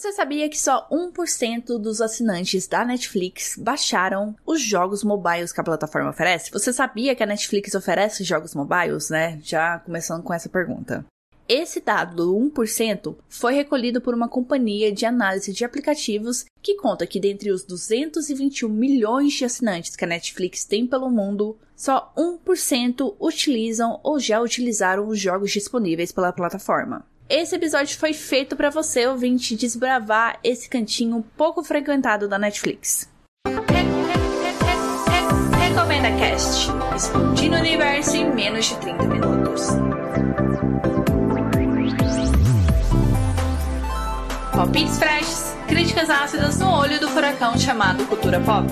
Você sabia que só 1% dos assinantes da Netflix baixaram os jogos mobiles que a plataforma oferece? Você sabia que a Netflix oferece jogos mobiles, né? Já começando com essa pergunta. Esse dado do 1% foi recolhido por uma companhia de análise de aplicativos que conta que dentre os 221 milhões de assinantes que a Netflix tem pelo mundo, só 1% utilizam ou já utilizaram os jogos disponíveis pela plataforma. Esse episódio foi feito para você, ouvinte, desbravar esse cantinho pouco frequentado da Netflix. Recomenda Cast. Explodindo o universo em menos de 30 minutos. Palpites freshes, críticas ácidas no olho do furacão chamado cultura pop.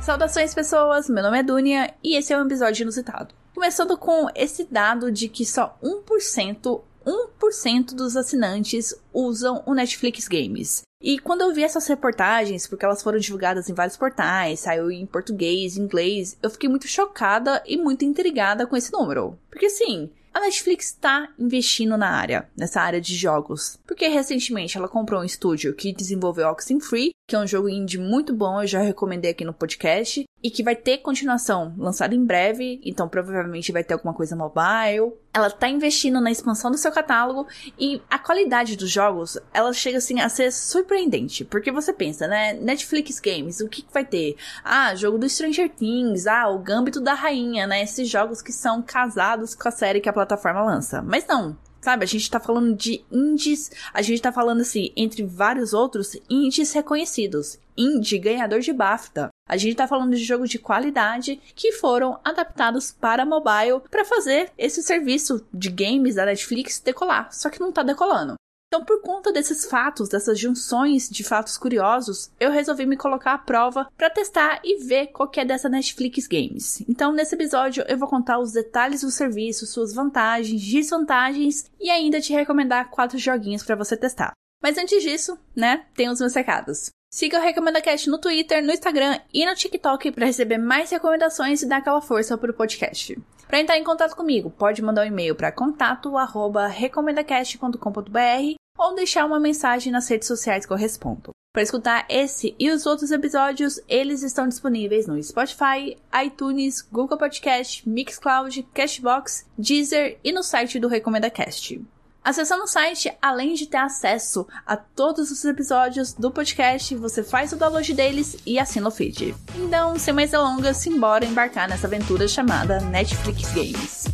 Saudações pessoas, meu nome é Dunia e esse é um episódio inusitado. Começando com esse dado de que só 1%, 1% dos assinantes usam o Netflix Games. E quando eu vi essas reportagens, porque elas foram divulgadas em vários portais, saiu em português, inglês, eu fiquei muito chocada e muito intrigada com esse número. Porque assim, a Netflix está investindo na área, nessa área de jogos, porque recentemente ela comprou um estúdio que desenvolveu Oxenfree, que é um jogo indie muito bom, eu já recomendei aqui no podcast, e que vai ter continuação lançada em breve, então provavelmente vai ter alguma coisa mobile. Ela tá investindo na expansão do seu catálogo e a qualidade dos jogos, ela chega assim a ser surpreendente, porque você pensa, né, Netflix Games, o que, que vai ter? Ah, jogo do Stranger Things, ah, o Gambito da Rainha, né, esses jogos que são casados com a série que a plataforma lança. Mas não, Sabe, a gente tá falando de indies, a gente tá falando assim, entre vários outros, indies reconhecidos. Indie ganhador de BAFTA. A gente tá falando de jogos de qualidade que foram adaptados para mobile para fazer esse serviço de games da Netflix decolar. Só que não tá decolando. Então, por conta desses fatos, dessas junções de fatos curiosos, eu resolvi me colocar à prova para testar e ver qual que é dessa Netflix Games. Então, nesse episódio, eu vou contar os detalhes do serviço, suas vantagens, desvantagens e ainda te recomendar quatro joguinhos para você testar. Mas antes disso, né, tem os meus recados. Siga o Recomenda Cast no Twitter, no Instagram e no TikTok para receber mais recomendações e dar aquela força para o podcast. Para entrar em contato comigo, pode mandar um e-mail para contato@recomendacast.com.br ou deixar uma mensagem nas redes sociais que eu respondo. Para escutar esse e os outros episódios, eles estão disponíveis no Spotify, iTunes, Google Podcast, Mixcloud, Cashbox, Deezer e no site do Recomenda Cast. Acessando o site, além de ter acesso a todos os episódios do podcast, você faz o download deles e assina o feed. Então, sem mais delongas, simbora embarcar nessa aventura chamada Netflix Games.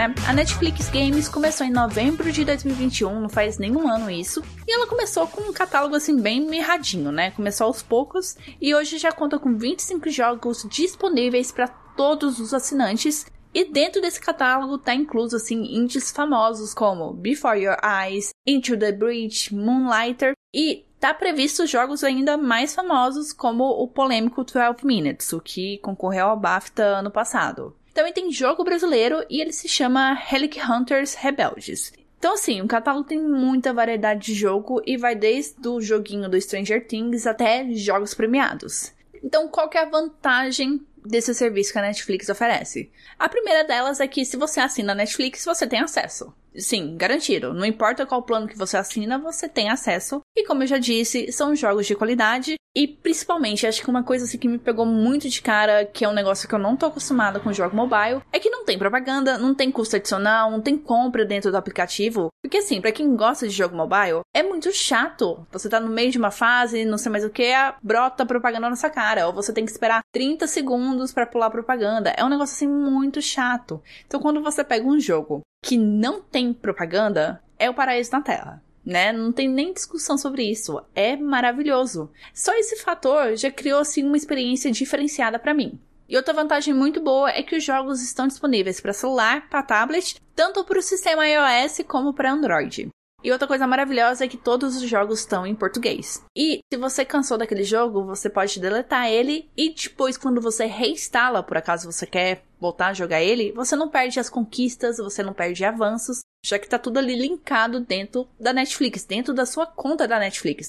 Né? A Netflix Games começou em novembro de 2021, não faz nenhum ano isso, e ela começou com um catálogo assim bem mirradinho, né? Começou aos poucos e hoje já conta com 25 jogos disponíveis para todos os assinantes. E dentro desse catálogo tá incluso assim indies famosos como Before Your Eyes, Into the Breach, Moonlighter e tá previsto jogos ainda mais famosos como o polêmico 12 Minutes, o que concorreu ao BAFTA ano passado. Também tem jogo brasileiro e ele se chama Relic Hunters Rebeldes. Então, assim, o catálogo tem muita variedade de jogo e vai desde o joguinho do Stranger Things até jogos premiados. Então, qual que é a vantagem desse serviço que a Netflix oferece? A primeira delas é que se você assina a Netflix, você tem acesso. Sim, garantido. Não importa qual plano que você assina, você tem acesso. E como eu já disse, são jogos de qualidade e principalmente, acho que uma coisa assim que me pegou muito de cara, que é um negócio que eu não tô acostumada com jogo mobile, é que não tem propaganda, não tem custo adicional, não tem compra dentro do aplicativo. Porque assim, para quem gosta de jogo mobile, é muito chato. Você tá no meio de uma fase, não sei mais o que, brota propaganda na sua cara, ou você tem que esperar 30 segundos para pular propaganda. É um negócio assim muito chato. Então, quando você pega um jogo que não tem propaganda, é o paraíso na Terra né? Não tem nem discussão sobre isso. É maravilhoso. Só esse fator já criou assim uma experiência diferenciada para mim. E outra vantagem muito boa é que os jogos estão disponíveis para celular, para tablet, tanto para o sistema iOS como para Android. E outra coisa maravilhosa é que todos os jogos estão em português. E se você cansou daquele jogo, você pode deletar ele e depois, quando você reinstala, por acaso você quer voltar a jogar ele, você não perde as conquistas, você não perde avanços, já que tá tudo ali linkado dentro da Netflix, dentro da sua conta da Netflix.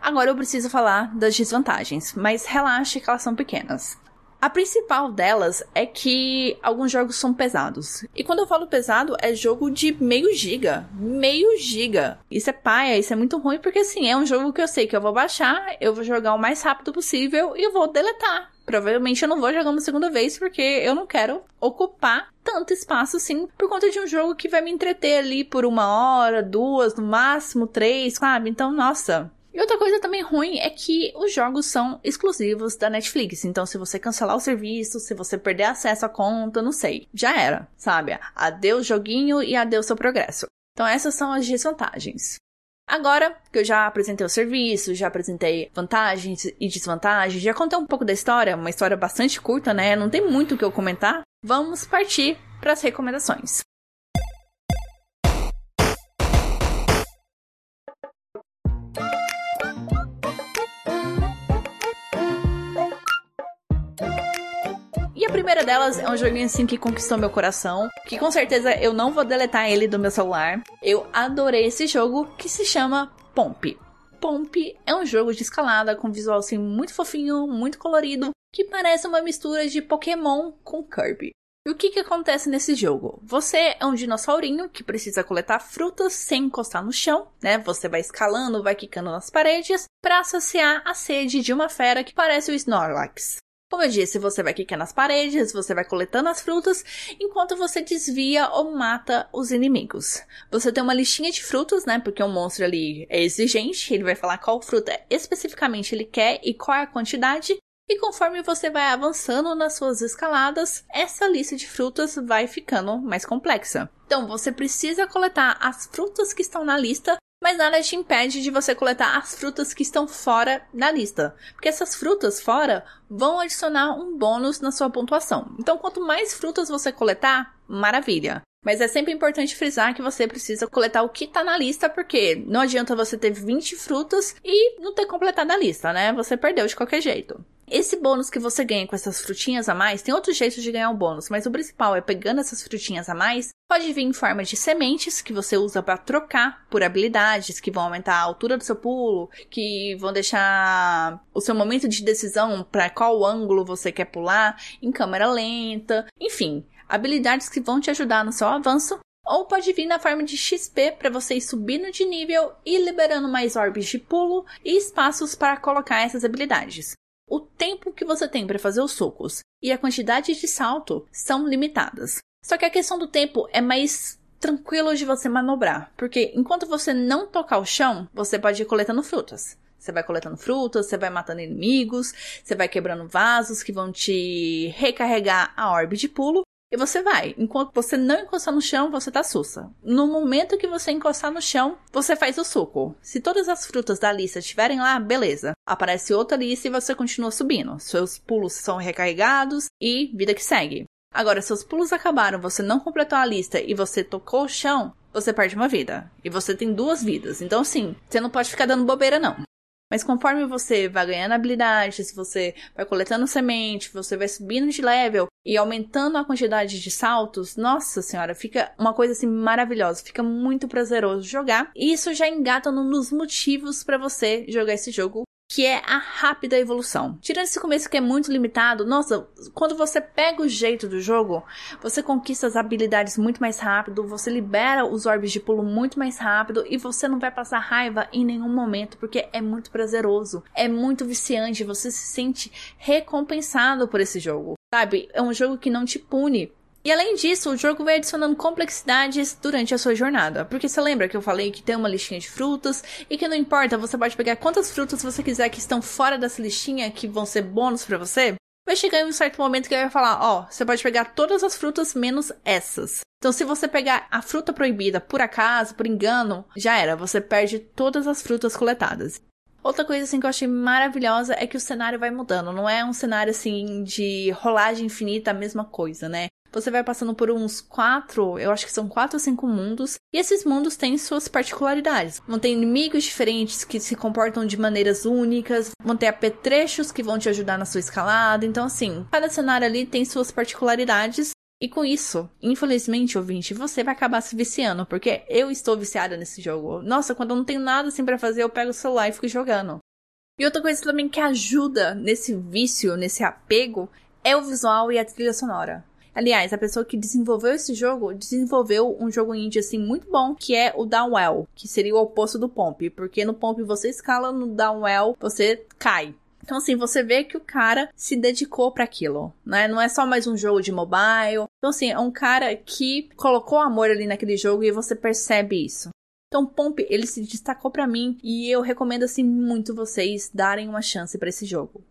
Agora eu preciso falar das desvantagens, mas relaxe que elas são pequenas. A principal delas é que alguns jogos são pesados. E quando eu falo pesado, é jogo de meio giga. Meio giga. Isso é paia, isso é muito ruim, porque assim, é um jogo que eu sei que eu vou baixar, eu vou jogar o mais rápido possível e eu vou deletar. Provavelmente eu não vou jogar uma segunda vez, porque eu não quero ocupar tanto espaço assim, por conta de um jogo que vai me entreter ali por uma hora, duas, no máximo três, sabe? Então, nossa, e outra coisa também ruim é que os jogos são exclusivos da Netflix. Então, se você cancelar o serviço, se você perder acesso à conta, não sei, já era, sabe? Adeus joguinho e adeus seu progresso. Então, essas são as desvantagens. Agora que eu já apresentei o serviço, já apresentei vantagens e desvantagens, já contei um pouco da história, uma história bastante curta, né? Não tem muito o que eu comentar. Vamos partir para as recomendações. Primeira delas é um joguinho assim que conquistou meu coração, que com certeza eu não vou deletar ele do meu celular. Eu adorei esse jogo que se chama Pomp. Pomp é um jogo de escalada com visual assim muito fofinho, muito colorido, que parece uma mistura de Pokémon com Kirby. E o que, que acontece nesse jogo? Você é um dinossaurinho que precisa coletar frutas sem encostar no chão, né? Você vai escalando, vai quicando nas paredes para associar a sede de uma fera que parece o Snorlax. Como eu disse, você vai quicar nas paredes, você vai coletando as frutas, enquanto você desvia ou mata os inimigos. Você tem uma listinha de frutas, né? Porque o monstro ali é exigente, ele vai falar qual fruta especificamente ele quer e qual é a quantidade. E conforme você vai avançando nas suas escaladas, essa lista de frutas vai ficando mais complexa. Então você precisa coletar as frutas que estão na lista mas nada te impede de você coletar as frutas que estão fora da lista, porque essas frutas fora vão adicionar um bônus na sua pontuação. Então, quanto mais frutas você coletar, maravilha. Mas é sempre importante frisar que você precisa coletar o que tá na lista, porque não adianta você ter 20 frutas e não ter completado a lista, né? Você perdeu de qualquer jeito. Esse bônus que você ganha com essas frutinhas a mais, tem outros jeitos de ganhar o bônus, mas o principal é pegando essas frutinhas a mais, pode vir em forma de sementes que você usa para trocar por habilidades que vão aumentar a altura do seu pulo, que vão deixar o seu momento de decisão para qual ângulo você quer pular em câmera lenta, enfim, habilidades que vão te ajudar no seu avanço ou pode vir na forma de XP para você ir subindo de nível e liberando mais orbes de pulo e espaços para colocar essas habilidades o tempo que você tem para fazer os socos e a quantidade de salto são limitadas. Só que a questão do tempo é mais tranquilo de você manobrar, porque enquanto você não tocar o chão, você pode ir coletando frutas. Você vai coletando frutas, você vai matando inimigos, você vai quebrando vasos que vão te recarregar a orbe de pulo e você vai. Enquanto você não encostar no chão, você tá sussa. No momento que você encostar no chão, você faz o suco. Se todas as frutas da lista estiverem lá, beleza. Aparece outra lista e você continua subindo. Seus pulos são recarregados e vida que segue. Agora, seus pulos acabaram, você não completou a lista e você tocou o chão, você perde uma vida. E você tem duas vidas. Então, sim, você não pode ficar dando bobeira, não. Mas conforme você vai ganhando habilidades, você vai coletando semente, você vai subindo de level e aumentando a quantidade de saltos, nossa senhora, fica uma coisa assim maravilhosa, fica muito prazeroso jogar. E isso já engata num dos motivos para você jogar esse jogo que é a rápida evolução. Tirando esse começo que é muito limitado, nossa, quando você pega o jeito do jogo, você conquista as habilidades muito mais rápido, você libera os orbes de pulo muito mais rápido e você não vai passar raiva em nenhum momento, porque é muito prazeroso, é muito viciante, você se sente recompensado por esse jogo. Sabe? É um jogo que não te pune. E além disso, o jogo vai adicionando complexidades durante a sua jornada. Porque você lembra que eu falei que tem uma listinha de frutas e que não importa, você pode pegar quantas frutas você quiser que estão fora dessa listinha que vão ser bônus para você? Vai chegar em um certo momento que vai falar, ó, oh, você pode pegar todas as frutas menos essas. Então, se você pegar a fruta proibida por acaso, por engano, já era, você perde todas as frutas coletadas. Outra coisa assim que eu achei maravilhosa é que o cenário vai mudando, não é um cenário assim de rolagem infinita a mesma coisa, né? Você vai passando por uns quatro, eu acho que são quatro ou cinco mundos, e esses mundos têm suas particularidades. Vão ter inimigos diferentes que se comportam de maneiras únicas, vão ter apetrechos que vão te ajudar na sua escalada. Então, assim, cada cenário ali tem suas particularidades. E com isso, infelizmente, ouvinte, você vai acabar se viciando, porque eu estou viciada nesse jogo. Nossa, quando eu não tenho nada assim para fazer, eu pego o celular e fico jogando. E outra coisa também que ajuda nesse vício, nesse apego, é o visual e a trilha sonora. Aliás, a pessoa que desenvolveu esse jogo desenvolveu um jogo indie assim muito bom, que é o Downwell, que seria o oposto do Pomp, porque no Pomp você escala, no Downwell você cai. Então, assim, você vê que o cara se dedicou para aquilo, né? Não é só mais um jogo de mobile. Então, assim, é um cara que colocou amor ali naquele jogo e você percebe isso. Então, Pomp, ele se destacou para mim e eu recomendo, assim, muito vocês darem uma chance para esse jogo.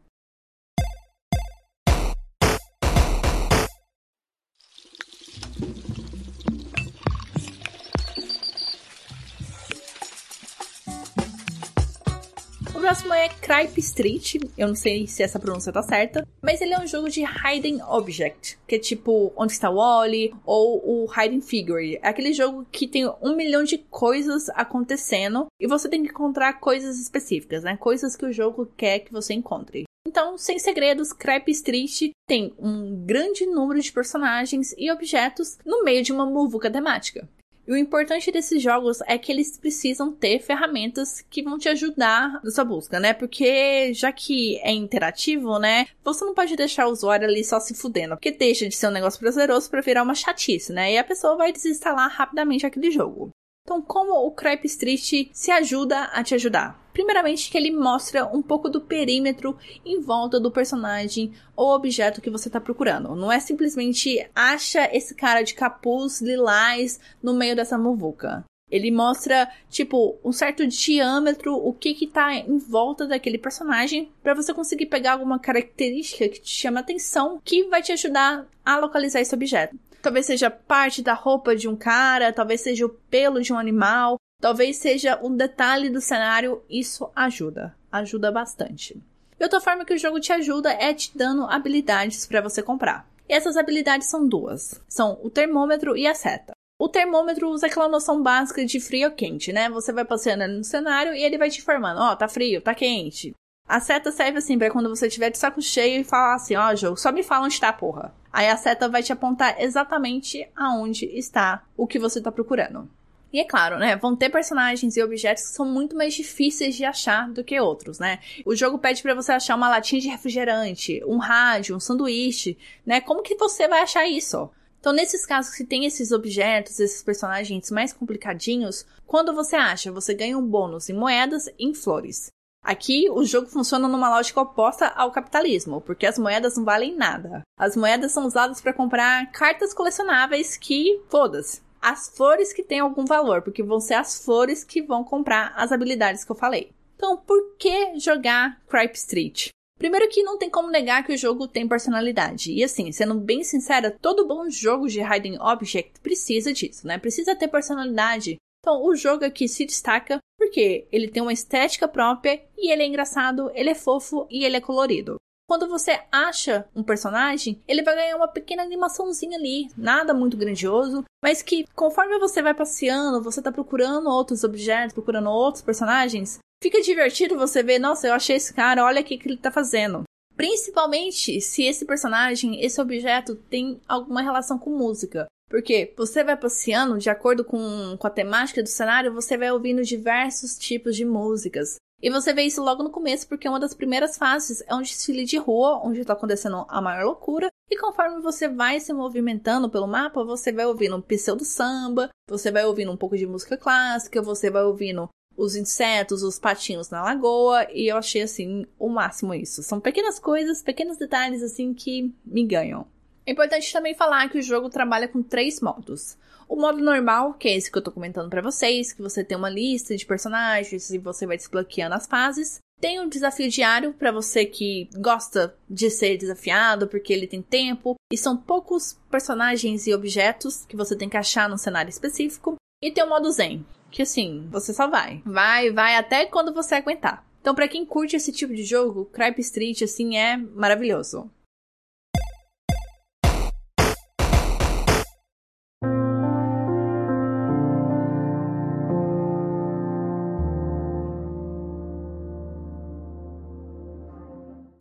Próximo é Cripe Street. Eu não sei se essa pronúncia tá certa. Mas ele é um jogo de Hidden Object. Que é tipo Onde está o Wally? Ou o Hidden Figure. É aquele jogo que tem um milhão de coisas acontecendo. E você tem que encontrar coisas específicas, né? Coisas que o jogo quer que você encontre. Então, sem segredos, Crepe Street tem um grande número de personagens e objetos no meio de uma muvuca temática. E o importante desses jogos é que eles precisam ter ferramentas que vão te ajudar nessa busca, né? Porque já que é interativo, né? Você não pode deixar o usuário ali só se fudendo, porque deixa de ser um negócio prazeroso para virar uma chatice, né? E a pessoa vai desinstalar rapidamente aquele jogo. Então, como o Crepe Street se ajuda a te ajudar? Primeiramente, que ele mostra um pouco do perímetro em volta do personagem ou objeto que você está procurando. Não é simplesmente acha esse cara de capuz lilás no meio dessa muvuca. Ele mostra, tipo, um certo diâmetro, o que que tá em volta daquele personagem, para você conseguir pegar alguma característica que te chama atenção, que vai te ajudar a localizar esse objeto. Talvez seja parte da roupa de um cara, talvez seja o pelo de um animal, talvez seja um detalhe do cenário. Isso ajuda, ajuda bastante. E outra forma que o jogo te ajuda é te dando habilidades para você comprar. E essas habilidades são duas: são o termômetro e a seta. O termômetro usa aquela noção básica de frio ou quente, né? Você vai passeando no cenário e ele vai te informando: ó, oh, tá frio, tá quente. A seta serve assim para quando você estiver de saco cheio e falar assim: ó, oh, jogo, só me fala onde tá, porra. Aí a seta vai te apontar exatamente aonde está o que você está procurando. E é claro, né? Vão ter personagens e objetos que são muito mais difíceis de achar do que outros, né? O jogo pede para você achar uma latinha de refrigerante, um rádio, um sanduíche, né? Como que você vai achar isso? Então, nesses casos que tem esses objetos, esses personagens mais complicadinhos, quando você acha, você ganha um bônus em moedas e em flores. Aqui, o jogo funciona numa lógica oposta ao capitalismo, porque as moedas não valem nada. As moedas são usadas para comprar cartas colecionáveis que, foda-se. As flores que têm algum valor, porque vão ser as flores que vão comprar as habilidades que eu falei. Então, por que jogar Cripe Street? Primeiro que não tem como negar que o jogo tem personalidade. E assim, sendo bem sincera, todo bom jogo de Hidden Object precisa disso, né? Precisa ter personalidade. Então, o jogo aqui se destaca porque ele tem uma estética própria e ele é engraçado, ele é fofo e ele é colorido. Quando você acha um personagem, ele vai ganhar uma pequena animaçãozinha ali, nada muito grandioso, mas que conforme você vai passeando, você tá procurando outros objetos, procurando outros personagens, fica divertido você ver, nossa, eu achei esse cara, olha o que, ele tá fazendo. Principalmente se esse personagem, esse objeto tem alguma relação com música. Porque você vai passeando de acordo com, com a temática do cenário, você vai ouvindo diversos tipos de músicas. E você vê isso logo no começo, porque uma das primeiras fases é um desfile de rua, onde está acontecendo a maior loucura. E conforme você vai se movimentando pelo mapa, você vai ouvindo um pseudo samba, você vai ouvindo um pouco de música clássica, você vai ouvindo os insetos, os patinhos na lagoa, e eu achei assim o máximo isso. São pequenas coisas, pequenos detalhes assim que me ganham. É importante também falar que o jogo trabalha com três modos. O modo normal, que é esse que eu tô comentando para vocês, que você tem uma lista de personagens e você vai desbloqueando as fases. Tem um desafio diário para você que gosta de ser desafiado, porque ele tem tempo e são poucos personagens e objetos que você tem que achar num cenário específico. E tem o modo Zen, que assim, você só vai. Vai, vai até quando você aguentar. Então, para quem curte esse tipo de jogo, Cripe Street assim é maravilhoso.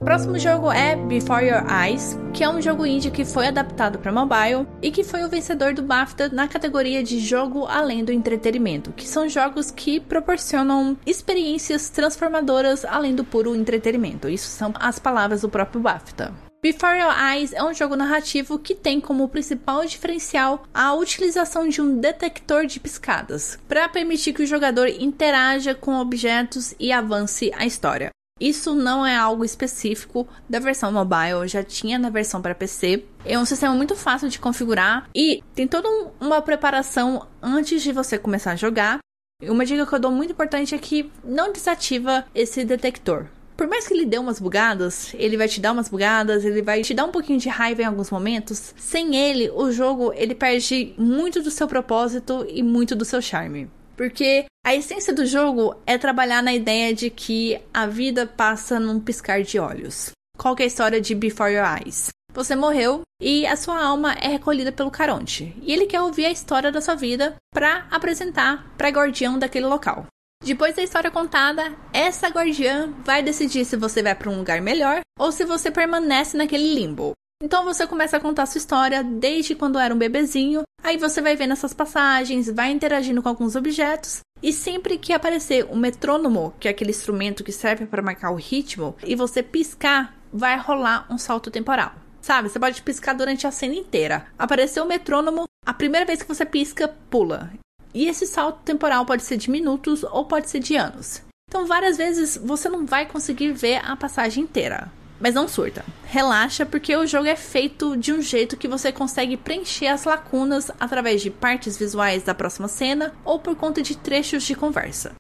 Próximo jogo é Before Your Eyes, que é um jogo indie que foi adaptado para mobile e que foi o vencedor do BAFTA na categoria de jogo além do entretenimento, que são jogos que proporcionam experiências transformadoras além do puro entretenimento. Isso são as palavras do próprio BAFTA. Before Your Eyes é um jogo narrativo que tem como principal diferencial a utilização de um detector de piscadas para permitir que o jogador interaja com objetos e avance a história. Isso não é algo específico da versão mobile, já tinha na versão para PC. É um sistema muito fácil de configurar e tem toda uma preparação antes de você começar a jogar. Uma dica que eu dou muito importante é que não desativa esse detector por mais que ele dê umas bugadas, ele vai te dar umas bugadas, ele vai te dar um pouquinho de raiva em alguns momentos. Sem ele, o jogo ele perde muito do seu propósito e muito do seu charme. Porque a essência do jogo é trabalhar na ideia de que a vida passa num piscar de olhos. Qual é a história de Before Your Eyes? Você morreu e a sua alma é recolhida pelo Caronte. E ele quer ouvir a história da sua vida para apresentar para guardião daquele local. Depois da história contada, essa guardiã vai decidir se você vai para um lugar melhor ou se você permanece naquele limbo. Então você começa a contar sua história desde quando era um bebezinho, aí você vai vendo essas passagens, vai interagindo com alguns objetos, e sempre que aparecer o metrônomo, que é aquele instrumento que serve para marcar o ritmo, e você piscar, vai rolar um salto temporal. Sabe, você pode piscar durante a cena inteira. Apareceu o metrônomo, a primeira vez que você pisca, pula. E esse salto temporal pode ser de minutos ou pode ser de anos. Então, várias vezes você não vai conseguir ver a passagem inteira. Mas não surta. Relaxa, porque o jogo é feito de um jeito que você consegue preencher as lacunas através de partes visuais da próxima cena ou por conta de trechos de conversa.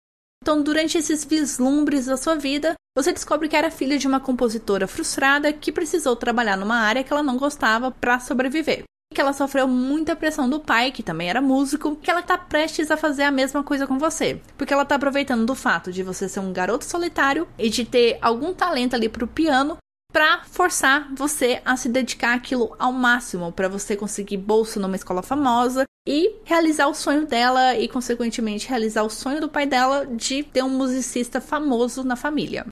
Então, durante esses vislumbres da sua vida, você descobre que era filha de uma compositora frustrada que precisou trabalhar numa área que ela não gostava para sobreviver que ela sofreu muita pressão do pai, que também era músico, que ela tá prestes a fazer a mesma coisa com você. Porque ela tá aproveitando do fato de você ser um garoto solitário e de ter algum talento ali pro piano para forçar você a se dedicar aquilo ao máximo, para você conseguir bolsa numa escola famosa e realizar o sonho dela e consequentemente realizar o sonho do pai dela de ter um musicista famoso na família.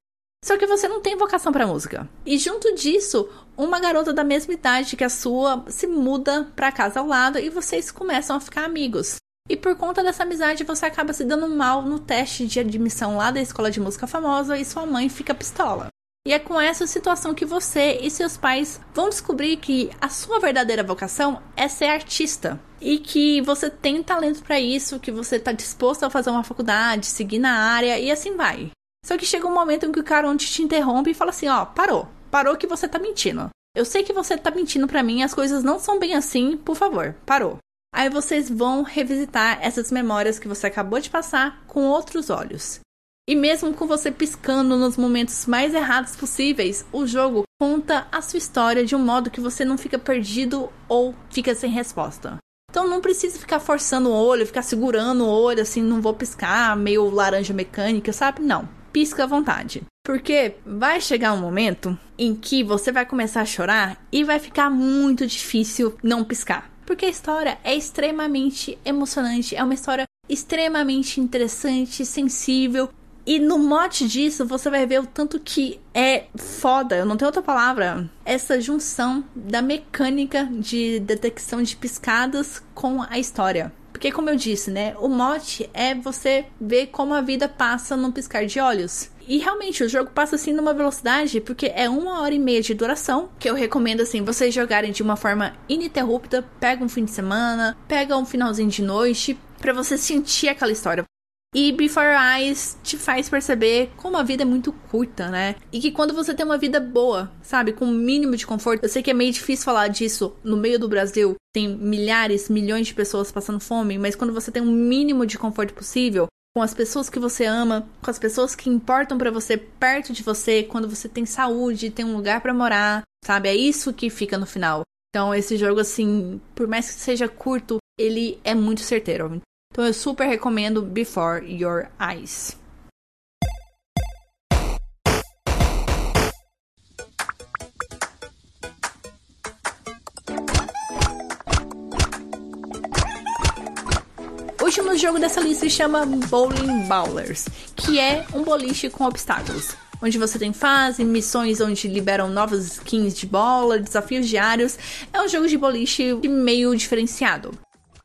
Só que você não tem vocação para música. E junto disso, uma garota da mesma idade que a sua se muda para casa ao lado e vocês começam a ficar amigos. E por conta dessa amizade, você acaba se dando mal no teste de admissão lá da escola de música famosa e sua mãe fica pistola. E é com essa situação que você e seus pais vão descobrir que a sua verdadeira vocação é ser artista. E que você tem talento para isso, que você está disposto a fazer uma faculdade, seguir na área e assim vai. Só que chega um momento em que o Caronte te interrompe e fala assim: ó, parou. Parou que você tá mentindo. Eu sei que você tá mentindo para mim, as coisas não são bem assim, por favor, parou. Aí vocês vão revisitar essas memórias que você acabou de passar com outros olhos. E mesmo com você piscando nos momentos mais errados possíveis, o jogo conta a sua história de um modo que você não fica perdido ou fica sem resposta. Então não precisa ficar forçando o olho, ficar segurando o olho assim, não vou piscar, meio laranja mecânica, sabe? Não pisca à vontade. Porque vai chegar um momento em que você vai começar a chorar e vai ficar muito difícil não piscar. Porque a história é extremamente emocionante, é uma história extremamente interessante, sensível. E no mote disso, você vai ver o tanto que é foda, eu não tenho outra palavra, essa junção da mecânica de detecção de piscadas com a história. Porque, como eu disse, né? O mote é você ver como a vida passa num piscar de olhos. E realmente, o jogo passa assim numa velocidade, porque é uma hora e meia de duração, que eu recomendo assim, vocês jogarem de uma forma ininterrupta, pega um fim de semana, pega um finalzinho de noite, para você sentir aquela história. E Before Eyes te faz perceber como a vida é muito curta, né? E que quando você tem uma vida boa, sabe, com o um mínimo de conforto, eu sei que é meio difícil falar disso no meio do Brasil, tem milhares, milhões de pessoas passando fome, mas quando você tem um mínimo de conforto possível, com as pessoas que você ama, com as pessoas que importam para você perto de você, quando você tem saúde, tem um lugar para morar, sabe? É isso que fica no final. Então, esse jogo, assim, por mais que seja curto, ele é muito certeiro. Então eu super recomendo Before Your Eyes. O último jogo dessa lista se chama Bowling Bowlers, que é um boliche com obstáculos. onde você tem fase, missões onde liberam novas skins de bola, desafios diários. É um jogo de boliche meio diferenciado.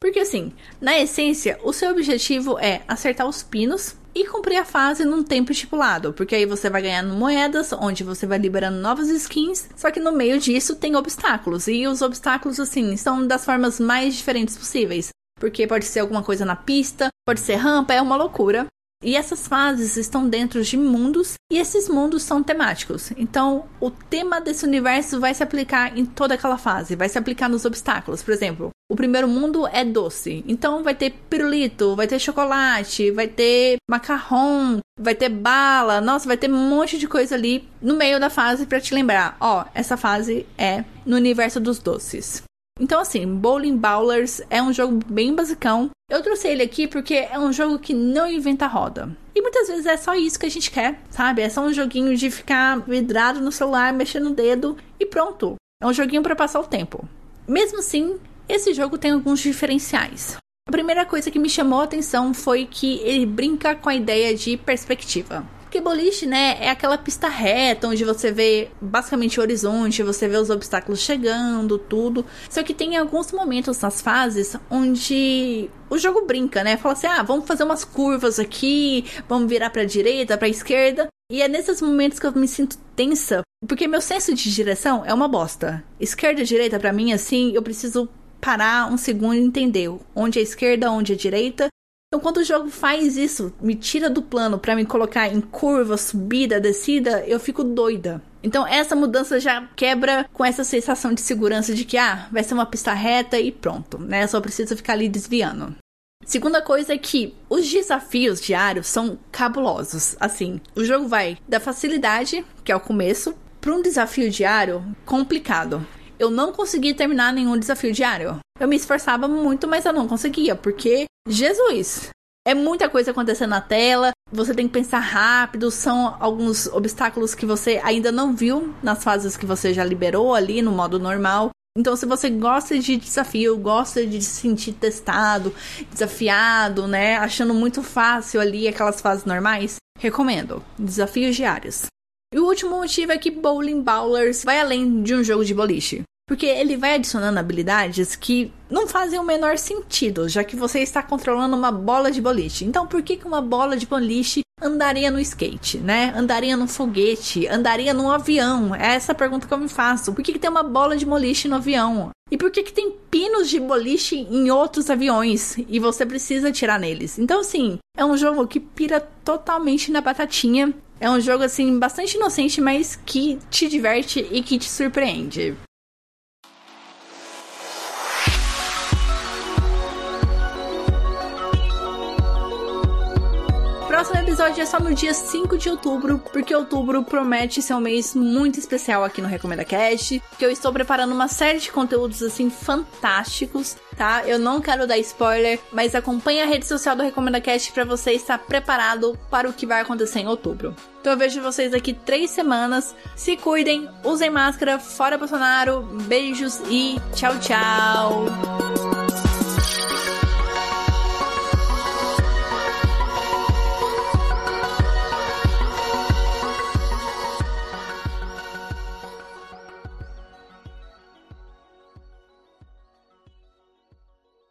Porque assim, na essência, o seu objetivo é acertar os pinos e cumprir a fase num tempo estipulado, porque aí você vai ganhando moedas, onde você vai liberando novas skins, só que no meio disso tem obstáculos, e os obstáculos, assim, são das formas mais diferentes possíveis, porque pode ser alguma coisa na pista, pode ser rampa, é uma loucura. E essas fases estão dentro de mundos e esses mundos são temáticos. Então, o tema desse universo vai se aplicar em toda aquela fase, vai se aplicar nos obstáculos. Por exemplo, o primeiro mundo é doce. Então vai ter pirulito, vai ter chocolate, vai ter macarrão, vai ter bala. Nossa, vai ter um monte de coisa ali no meio da fase para te lembrar, ó, essa fase é no universo dos doces. Então, assim, Bowling Bowlers é um jogo bem basicão. Eu trouxe ele aqui porque é um jogo que não inventa roda. E muitas vezes é só isso que a gente quer, sabe? É só um joguinho de ficar vidrado no celular, mexendo o dedo e pronto. É um joguinho para passar o tempo. Mesmo assim, esse jogo tem alguns diferenciais. A primeira coisa que me chamou a atenção foi que ele brinca com a ideia de perspectiva. Porque boliche, né, é aquela pista reta onde você vê basicamente o horizonte, você vê os obstáculos chegando, tudo. Só que tem alguns momentos nas fases onde o jogo brinca, né? Fala assim: "Ah, vamos fazer umas curvas aqui, vamos virar para direita, para esquerda". E é nesses momentos que eu me sinto tensa, porque meu senso de direção é uma bosta. Esquerda e direita para mim assim, eu preciso parar um segundo e entender onde é esquerda, onde é direita então, quando o jogo faz isso, me tira do plano para me colocar em curva, subida, descida, eu fico doida. Então, essa mudança já quebra com essa sensação de segurança de que, ah, vai ser uma pista reta e pronto, né? Só precisa ficar ali desviando. Segunda coisa é que os desafios diários são cabulosos. Assim, o jogo vai da facilidade, que é o começo, para um desafio diário complicado. Eu não consegui terminar nenhum desafio diário. Eu me esforçava muito, mas eu não conseguia, porque Jesus! É muita coisa acontecendo na tela, você tem que pensar rápido, são alguns obstáculos que você ainda não viu nas fases que você já liberou ali no modo normal. Então, se você gosta de desafio, gosta de se sentir testado, desafiado, né, achando muito fácil ali aquelas fases normais, recomendo. Desafios diários. E o último motivo é que Bowling Bowlers vai além de um jogo de boliche. Porque ele vai adicionando habilidades que não fazem o menor sentido, já que você está controlando uma bola de boliche. Então, por que, que uma bola de boliche andaria no skate, né? Andaria num foguete, andaria num avião? É essa pergunta que eu me faço. Por que, que tem uma bola de boliche no avião? E por que, que tem pinos de boliche em outros aviões e você precisa atirar neles? Então, assim, é um jogo que pira totalmente na batatinha. É um jogo, assim, bastante inocente, mas que te diverte e que te surpreende. Próximo episódio é só no dia 5 de outubro, porque outubro promete ser um mês muito especial aqui no Recomenda Cast, que eu estou preparando uma série de conteúdos assim fantásticos, tá? Eu não quero dar spoiler, mas acompanhe a rede social do Recomenda Cast para você estar preparado para o que vai acontecer em outubro. Então eu vejo vocês daqui três semanas. Se cuidem, usem máscara, fora Bolsonaro, beijos e tchau, tchau!